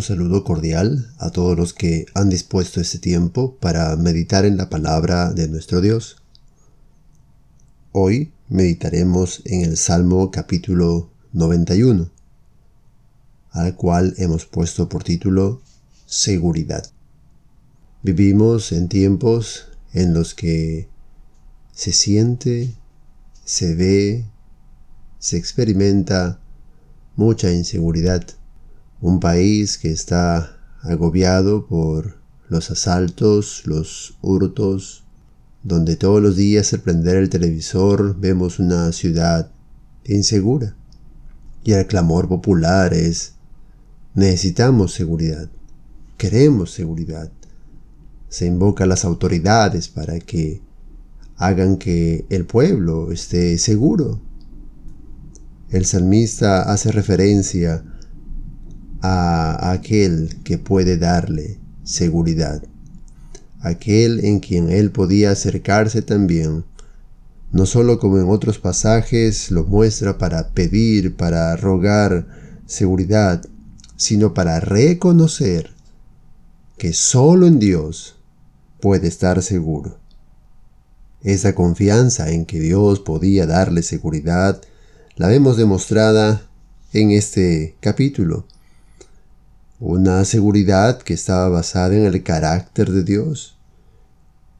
Un saludo cordial a todos los que han dispuesto este tiempo para meditar en la palabra de nuestro Dios. Hoy meditaremos en el Salmo capítulo 91, al cual hemos puesto por título Seguridad. Vivimos en tiempos en los que se siente, se ve, se experimenta mucha inseguridad un país que está agobiado por los asaltos, los hurtos, donde todos los días al prender el televisor vemos una ciudad insegura. Y el clamor popular es, necesitamos seguridad, queremos seguridad. Se invoca a las autoridades para que hagan que el pueblo esté seguro. El salmista hace referencia a aquel que puede darle seguridad, aquel en quien él podía acercarse también, no solo como en otros pasajes lo muestra para pedir, para rogar seguridad, sino para reconocer que solo en Dios puede estar seguro. Esa confianza en que Dios podía darle seguridad la vemos demostrada en este capítulo una seguridad que estaba basada en el carácter de Dios,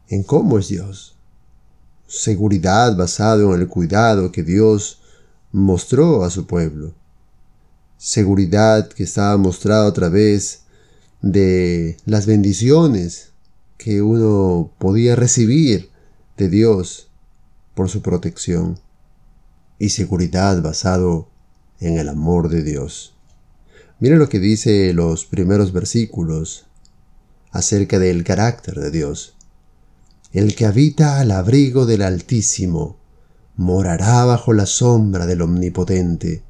en cómo es Dios. Seguridad basada en el cuidado que Dios mostró a su pueblo. Seguridad que estaba mostrada a través de las bendiciones que uno podía recibir de Dios por su protección. Y seguridad basado en el amor de Dios. Mira lo que dice los primeros versículos acerca del carácter de Dios. El que habita al abrigo del Altísimo morará bajo la sombra del Omnipotente.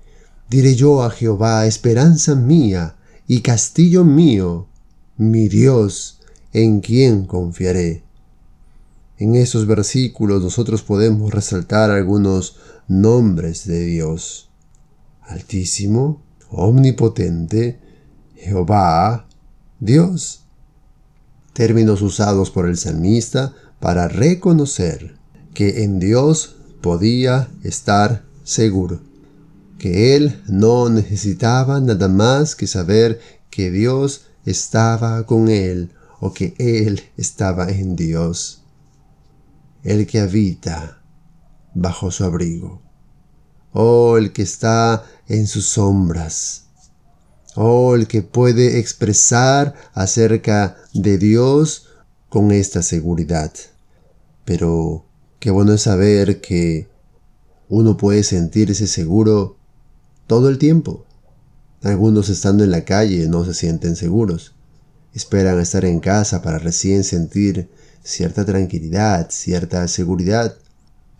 Diré yo a Jehová, esperanza mía y castillo mío, mi Dios, en quien confiaré. En esos versículos nosotros podemos resaltar algunos nombres de Dios. Altísimo, omnipotente, Jehová, Dios. Términos usados por el salmista para reconocer que en Dios podía estar seguro, que él no necesitaba nada más que saber que Dios estaba con él o que él estaba en Dios, el que habita bajo su abrigo. Oh, el que está en sus sombras. Oh, el que puede expresar acerca de Dios con esta seguridad. Pero qué bueno es saber que uno puede sentirse seguro todo el tiempo. Algunos estando en la calle no se sienten seguros. Esperan estar en casa para recién sentir cierta tranquilidad, cierta seguridad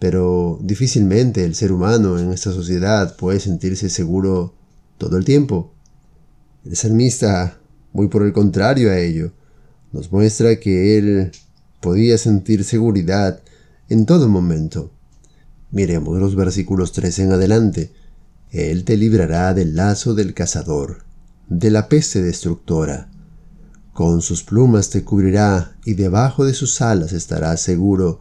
pero difícilmente el ser humano en esta sociedad puede sentirse seguro todo el tiempo. El salmista, muy por el contrario a ello, nos muestra que él podía sentir seguridad en todo momento. Miremos los versículos 3 en adelante. Él te librará del lazo del cazador, de la peste destructora. Con sus plumas te cubrirá y debajo de sus alas estarás seguro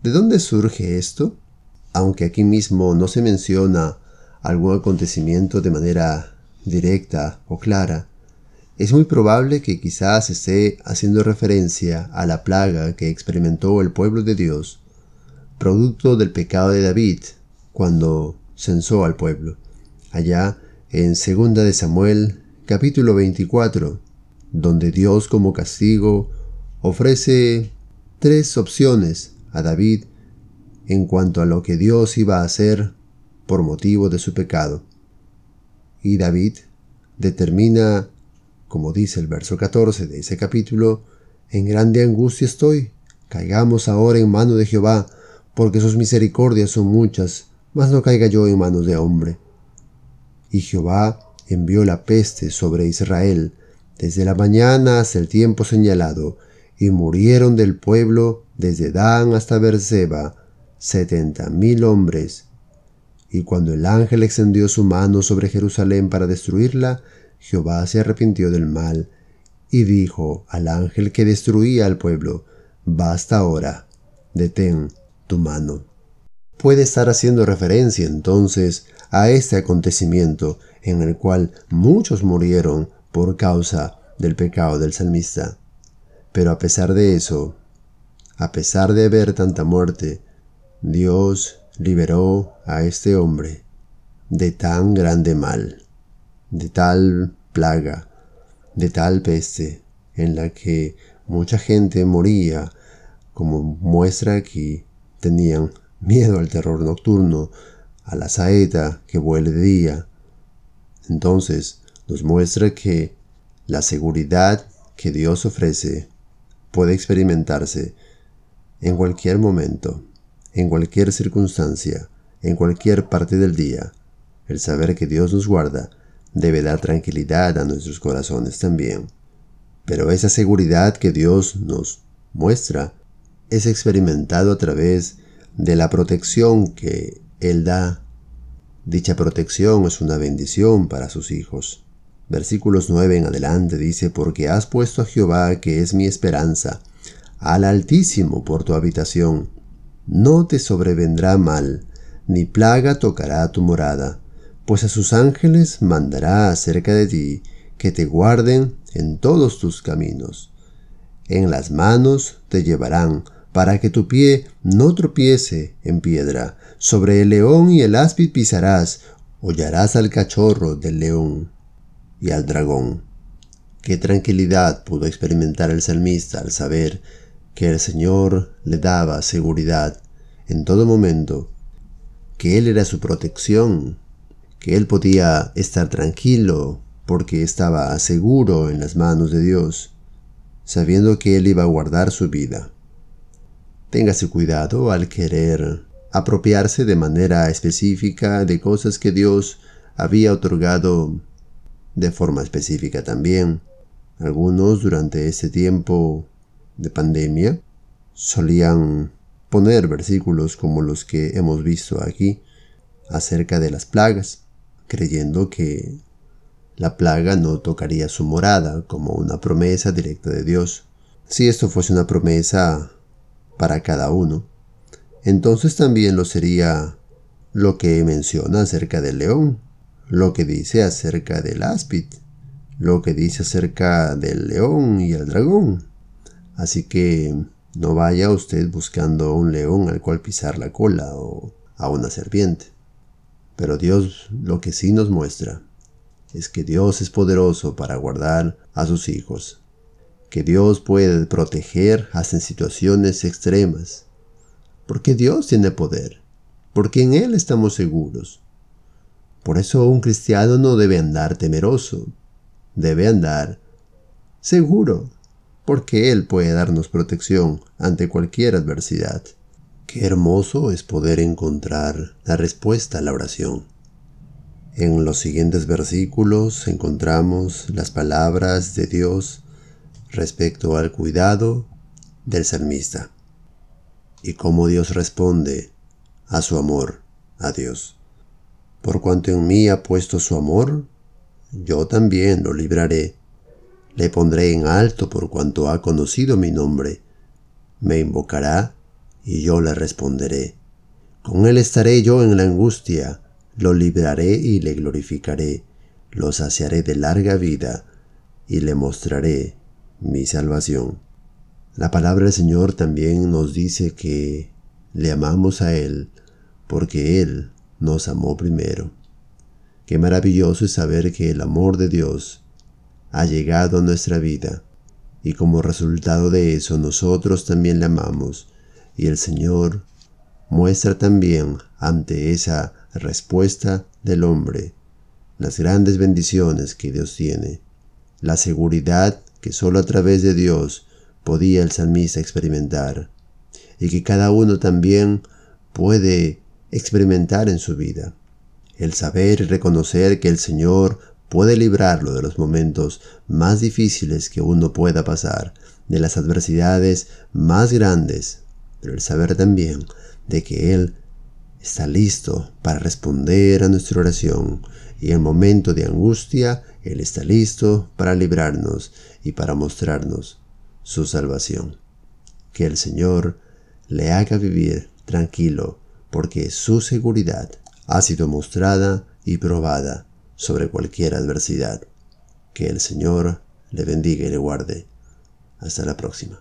¿De dónde surge esto? Aunque aquí mismo no se menciona algún acontecimiento de manera directa o clara, es muy probable que quizás esté haciendo referencia a la plaga que experimentó el pueblo de Dios, producto del pecado de David, cuando censó al pueblo, allá en 2 de Samuel capítulo 24, donde Dios como castigo ofrece tres opciones a David en cuanto a lo que Dios iba a hacer por motivo de su pecado. Y David determina como dice el verso 14 de ese capítulo, en grande angustia estoy, caigamos ahora en mano de Jehová, porque sus misericordias son muchas, mas no caiga yo en manos de hombre. Y Jehová envió la peste sobre Israel, desde la mañana hasta el tiempo señalado, y murieron del pueblo desde Dan hasta Berseba setenta mil hombres. Y cuando el ángel extendió su mano sobre Jerusalén para destruirla, Jehová se arrepintió del mal, y dijo al ángel que destruía al pueblo, Basta ahora, detén tu mano. Puede estar haciendo referencia entonces a este acontecimiento en el cual muchos murieron por causa del pecado del salmista. Pero a pesar de eso, a pesar de ver tanta muerte, Dios liberó a este hombre de tan grande mal, de tal plaga, de tal peste, en la que mucha gente moría, como muestra que tenían miedo al terror nocturno, a la saeta que vuele de día. Entonces nos muestra que la seguridad que Dios ofrece puede experimentarse en cualquier momento, en cualquier circunstancia, en cualquier parte del día. El saber que Dios nos guarda debe dar tranquilidad a nuestros corazones también. Pero esa seguridad que Dios nos muestra es experimentado a través de la protección que Él da. Dicha protección es una bendición para sus hijos. Versículos 9 en adelante dice, porque has puesto a Jehová, que es mi esperanza, al Altísimo por tu habitación. No te sobrevendrá mal, ni plaga tocará tu morada, pues a sus ángeles mandará acerca de ti, que te guarden en todos tus caminos. En las manos te llevarán, para que tu pie no tropiece en piedra. Sobre el león y el áspid pisarás, hollarás al cachorro del león y al dragón. Qué tranquilidad pudo experimentar el salmista al saber que el Señor le daba seguridad en todo momento, que Él era su protección, que Él podía estar tranquilo porque estaba seguro en las manos de Dios, sabiendo que Él iba a guardar su vida. Téngase cuidado al querer apropiarse de manera específica de cosas que Dios había otorgado de forma específica también. Algunos durante ese tiempo de pandemia solían poner versículos como los que hemos visto aquí acerca de las plagas, creyendo que la plaga no tocaría su morada como una promesa directa de Dios. Si esto fuese una promesa para cada uno, entonces también lo sería lo que menciona acerca del león, lo que dice acerca del áspid, lo que dice acerca del león y el dragón. Así que no vaya usted buscando un león al cual pisar la cola o a una serpiente. Pero Dios lo que sí nos muestra es que Dios es poderoso para guardar a sus hijos, que Dios puede proteger hasta en situaciones extremas, porque Dios tiene poder, porque en Él estamos seguros. Por eso un cristiano no debe andar temeroso, debe andar seguro porque Él puede darnos protección ante cualquier adversidad. Qué hermoso es poder encontrar la respuesta a la oración. En los siguientes versículos encontramos las palabras de Dios respecto al cuidado del salmista y cómo Dios responde a su amor a Dios. Por cuanto en mí ha puesto su amor, yo también lo libraré le pondré en alto por cuanto ha conocido mi nombre. Me invocará y yo le responderé. Con él estaré yo en la angustia, lo libraré y le glorificaré, lo saciaré de larga vida y le mostraré mi salvación. La palabra del Señor también nos dice que le amamos a Él porque Él nos amó primero. Qué maravilloso es saber que el amor de Dios ha llegado a nuestra vida. Y como resultado de eso nosotros también le amamos. Y el Señor muestra también ante esa respuesta del hombre las grandes bendiciones que Dios tiene. La seguridad que solo a través de Dios podía el salmista experimentar. Y que cada uno también puede experimentar en su vida. El saber y reconocer que el Señor puede librarlo de los momentos más difíciles que uno pueda pasar, de las adversidades más grandes, pero el saber también de que Él está listo para responder a nuestra oración y en momento de angustia Él está listo para librarnos y para mostrarnos su salvación. Que el Señor le haga vivir tranquilo porque su seguridad ha sido mostrada y probada sobre cualquier adversidad. Que el Señor le bendiga y le guarde. Hasta la próxima.